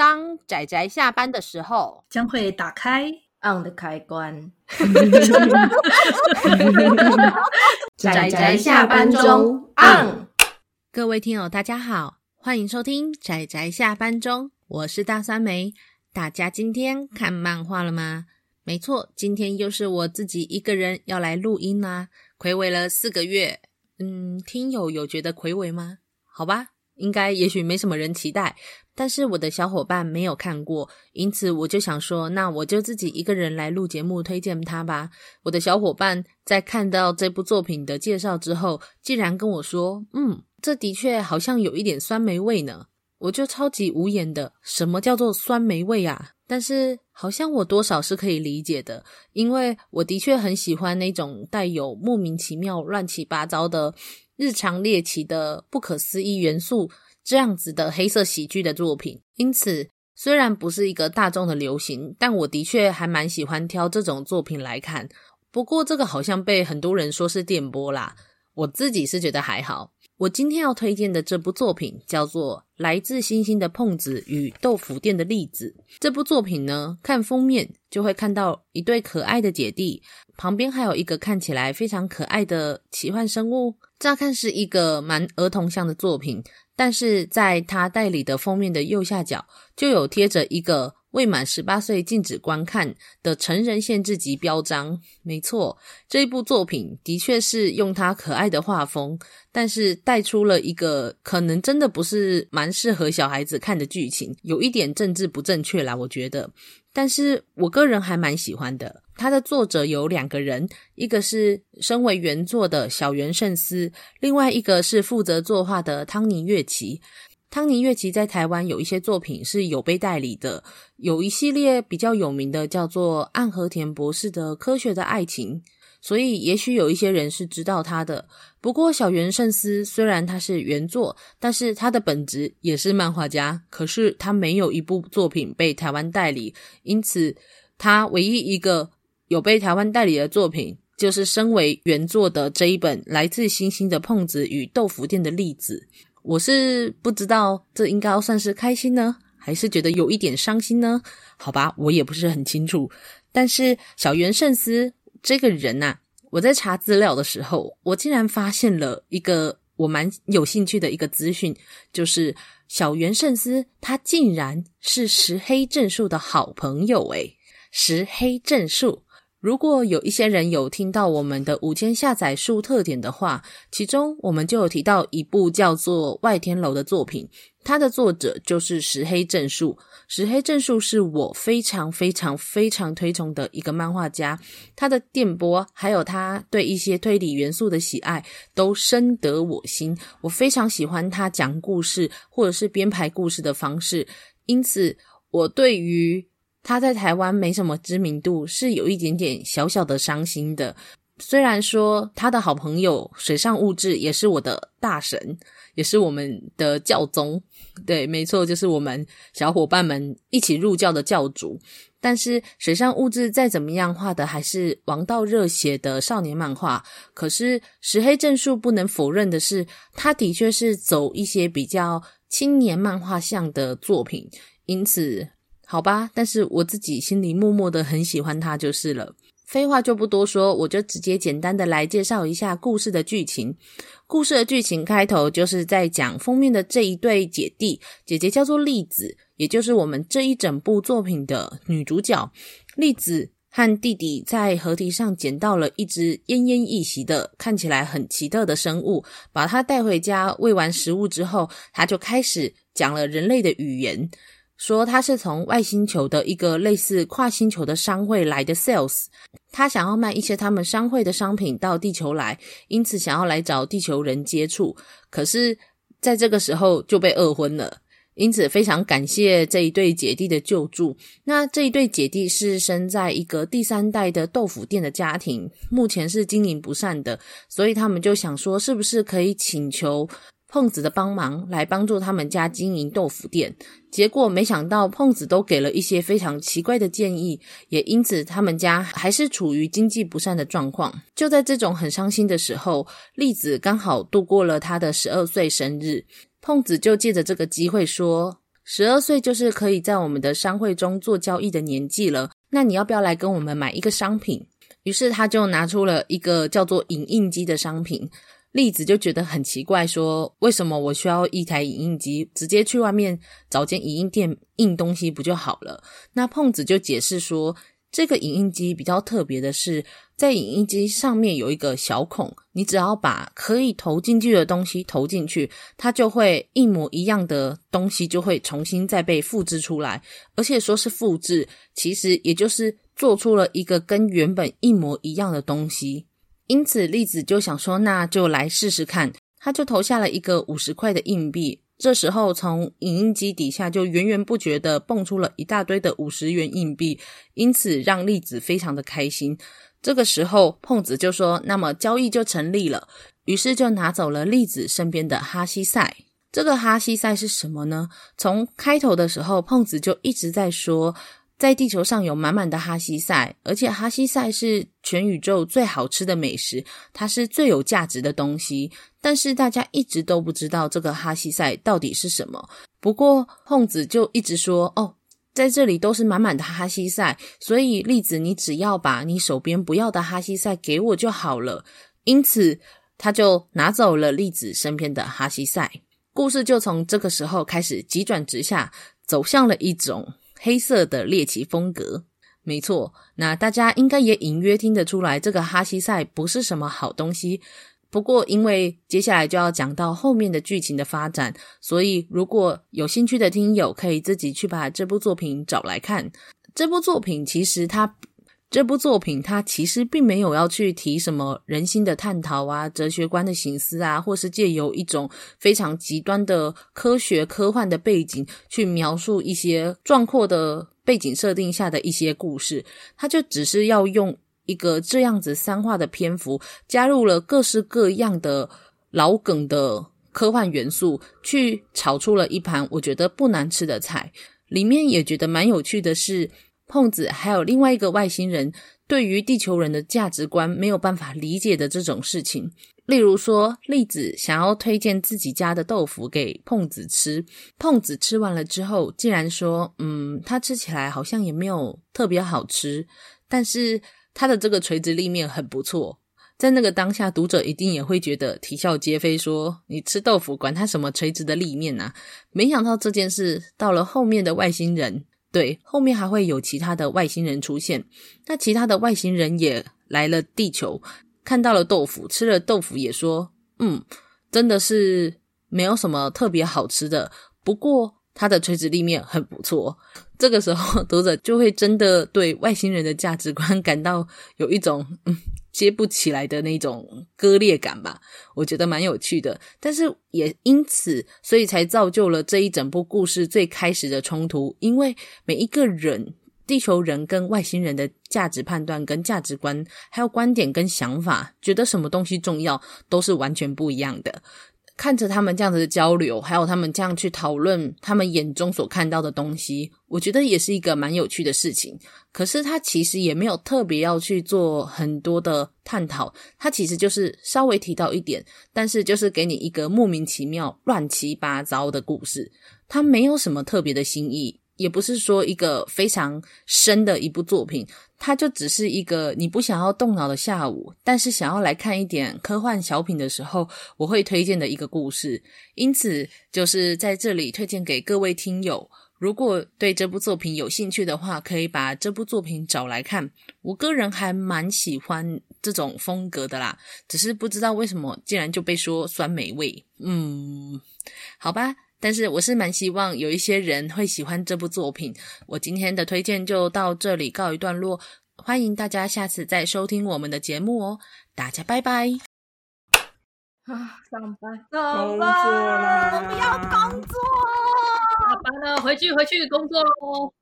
当仔仔下班的时候，将会打开 on 的开关。仔仔下班中 on。各位听友，大家好，欢迎收听仔仔下班中，我是大酸梅。大家今天看漫画了吗？没错，今天又是我自己一个人要来录音啦。睽违了四个月，嗯，听友有觉得睽违吗？好吧。应该也许没什么人期待，但是我的小伙伴没有看过，因此我就想说，那我就自己一个人来录节目推荐他吧。我的小伙伴在看到这部作品的介绍之后，竟然跟我说：“嗯，这的确好像有一点酸梅味呢。”我就超级无言的，什么叫做酸梅味啊？但是好像我多少是可以理解的，因为我的确很喜欢那种带有莫名其妙、乱七八糟的。日常猎奇的不可思议元素，这样子的黑色喜剧的作品，因此虽然不是一个大众的流行，但我的确还蛮喜欢挑这种作品来看。不过这个好像被很多人说是电波啦，我自己是觉得还好。我今天要推荐的这部作品叫做《来自星星的碰子与豆腐店的栗子》。这部作品呢，看封面就会看到一对可爱的姐弟，旁边还有一个看起来非常可爱的奇幻生物。乍看是一个蛮儿童向的作品，但是在他代理的封面的右下角就有贴着一个未满十八岁禁止观看的成人限制级标章。没错，这一部作品的确是用他可爱的画风，但是带出了一个可能真的不是蛮适合小孩子看的剧情，有一点政治不正确啦，我觉得。但是我个人还蛮喜欢的。它的作者有两个人，一个是身为原作的小原圣司，另外一个是负责作画的汤尼月奇。汤尼岳其在台湾有一些作品是有被代理的，有一系列比较有名的叫做暗和田博士的《科学的爱情》，所以也许有一些人是知道他的。不过小原慎司虽然他是原作，但是他的本职也是漫画家，可是他没有一部作品被台湾代理，因此他唯一一个。有被台湾代理的作品，就是身为原作的这一本《来自星星的碰子与豆腐店的例子》。我是不知道这应该算是开心呢，还是觉得有一点伤心呢？好吧，我也不是很清楚。但是小原慎司这个人呐、啊，我在查资料的时候，我竟然发现了一个我蛮有兴趣的一个资讯，就是小原慎司他竟然是石黑正数的好朋友诶，石黑正数。如果有一些人有听到我们的五千下载数特点的话，其中我们就有提到一部叫做《外天楼》的作品，它的作者就是石黑正数。石黑正数是我非常非常非常推崇的一个漫画家，他的电波还有他对一些推理元素的喜爱都深得我心。我非常喜欢他讲故事或者是编排故事的方式，因此我对于。他在台湾没什么知名度，是有一点点小小的伤心的。虽然说他的好朋友水上物质也是我的大神，也是我们的教宗，对，没错，就是我们小伙伴们一起入教的教主。但是水上物质再怎么样画的还是王道热血的少年漫画。可是石黑正数不能否认的是，他的确是走一些比较青年漫画向的作品，因此。好吧，但是我自己心里默默的很喜欢他就是了。废话就不多说，我就直接简单的来介绍一下故事的剧情。故事的剧情开头就是在讲封面的这一对姐弟，姐姐叫做栗子，也就是我们这一整部作品的女主角。栗子和弟弟在河堤上捡到了一只奄奄一息的、看起来很奇特的生物，把它带回家喂完食物之后，他就开始讲了人类的语言。说他是从外星球的一个类似跨星球的商会来的 sales，他想要卖一些他们商会的商品到地球来，因此想要来找地球人接触。可是在这个时候就被饿昏了，因此非常感谢这一对姐弟的救助。那这一对姐弟是生在一个第三代的豆腐店的家庭，目前是经营不善的，所以他们就想说，是不是可以请求碰子的帮忙来帮助他们家经营豆腐店，结果没想到碰子都给了一些非常奇怪的建议，也因此他们家还是处于经济不善的状况。就在这种很伤心的时候，栗子刚好度过了他的十二岁生日，碰子就借着这个机会说：“十二岁就是可以在我们的商会中做交易的年纪了。那你要不要来跟我们买一个商品？于是他就拿出了一个叫做影印机的商品。栗子就觉得很奇怪，说：“为什么我需要一台影印机？直接去外面找间影印店印东西不就好了？”那碰子就解释说：“这个影印机比较特别的是，在影印机上面有一个小孔，你只要把可以投进去的东西投进去，它就会一模一样的东西就会重新再被复制出来。而且说是复制，其实也就是做出了一个跟原本一模一样的东西。”因此，栗子就想说，那就来试试看。他就投下了一个五十块的硬币。这时候，从影印机底下就源源不绝地蹦出了一大堆的五十元硬币，因此让栗子非常的开心。这个时候，碰子就说：“那么交易就成立了。”于是就拿走了栗子身边的哈希赛。这个哈希赛是什么呢？从开头的时候，碰子就一直在说。在地球上有满满的哈希赛，而且哈希赛是全宇宙最好吃的美食，它是最有价值的东西。但是大家一直都不知道这个哈希赛到底是什么。不过碰子就一直说：“哦，在这里都是满满的哈希赛，所以栗子，你只要把你手边不要的哈希赛给我就好了。”因此，他就拿走了栗子身边的哈希赛。故事就从这个时候开始急转直下，走向了一种。黑色的猎奇风格，没错。那大家应该也隐约听得出来，这个哈希赛不是什么好东西。不过，因为接下来就要讲到后面的剧情的发展，所以如果有兴趣的听友，可以自己去把这部作品找来看。这部作品其实它。这部作品它其实并没有要去提什么人心的探讨啊、哲学观的形思啊，或是借由一种非常极端的科学科幻的背景去描述一些壮阔的背景设定下的一些故事。他就只是要用一个这样子三话的篇幅，加入了各式各样的老梗的科幻元素，去炒出了一盘我觉得不难吃的菜。里面也觉得蛮有趣的是。碰子还有另外一个外星人对于地球人的价值观没有办法理解的这种事情，例如说，栗子想要推荐自己家的豆腐给碰子吃，碰子吃完了之后，竟然说：“嗯，他吃起来好像也没有特别好吃，但是他的这个垂直立面很不错。”在那个当下，读者一定也会觉得啼笑皆非，说：“你吃豆腐管他什么垂直的立面啊？”没想到这件事到了后面的外星人。对，后面还会有其他的外星人出现。那其他的外星人也来了地球，看到了豆腐，吃了豆腐也说：“嗯，真的是没有什么特别好吃的。不过它的垂直立面很不错。”这个时候，读者就会真的对外星人的价值观感到有一种嗯。接不起来的那种割裂感吧，我觉得蛮有趣的。但是也因此，所以才造就了这一整部故事最开始的冲突。因为每一个人，地球人跟外星人的价值判断、跟价值观，还有观点跟想法，觉得什么东西重要，都是完全不一样的。看着他们这样子的交流，还有他们这样去讨论他们眼中所看到的东西，我觉得也是一个蛮有趣的事情。可是他其实也没有特别要去做很多的探讨，他其实就是稍微提到一点，但是就是给你一个莫名其妙、乱七八糟的故事，他没有什么特别的心意。也不是说一个非常深的一部作品，它就只是一个你不想要动脑的下午，但是想要来看一点科幻小品的时候，我会推荐的一个故事。因此，就是在这里推荐给各位听友，如果对这部作品有兴趣的话，可以把这部作品找来看。我个人还蛮喜欢这种风格的啦，只是不知道为什么竟然就被说酸梅味。嗯，好吧。但是我是蛮希望有一些人会喜欢这部作品。我今天的推荐就到这里告一段落，欢迎大家下次再收听我们的节目哦。大家拜拜。啊，上班，上班，我不要工作。下班了，回去回去工作喽。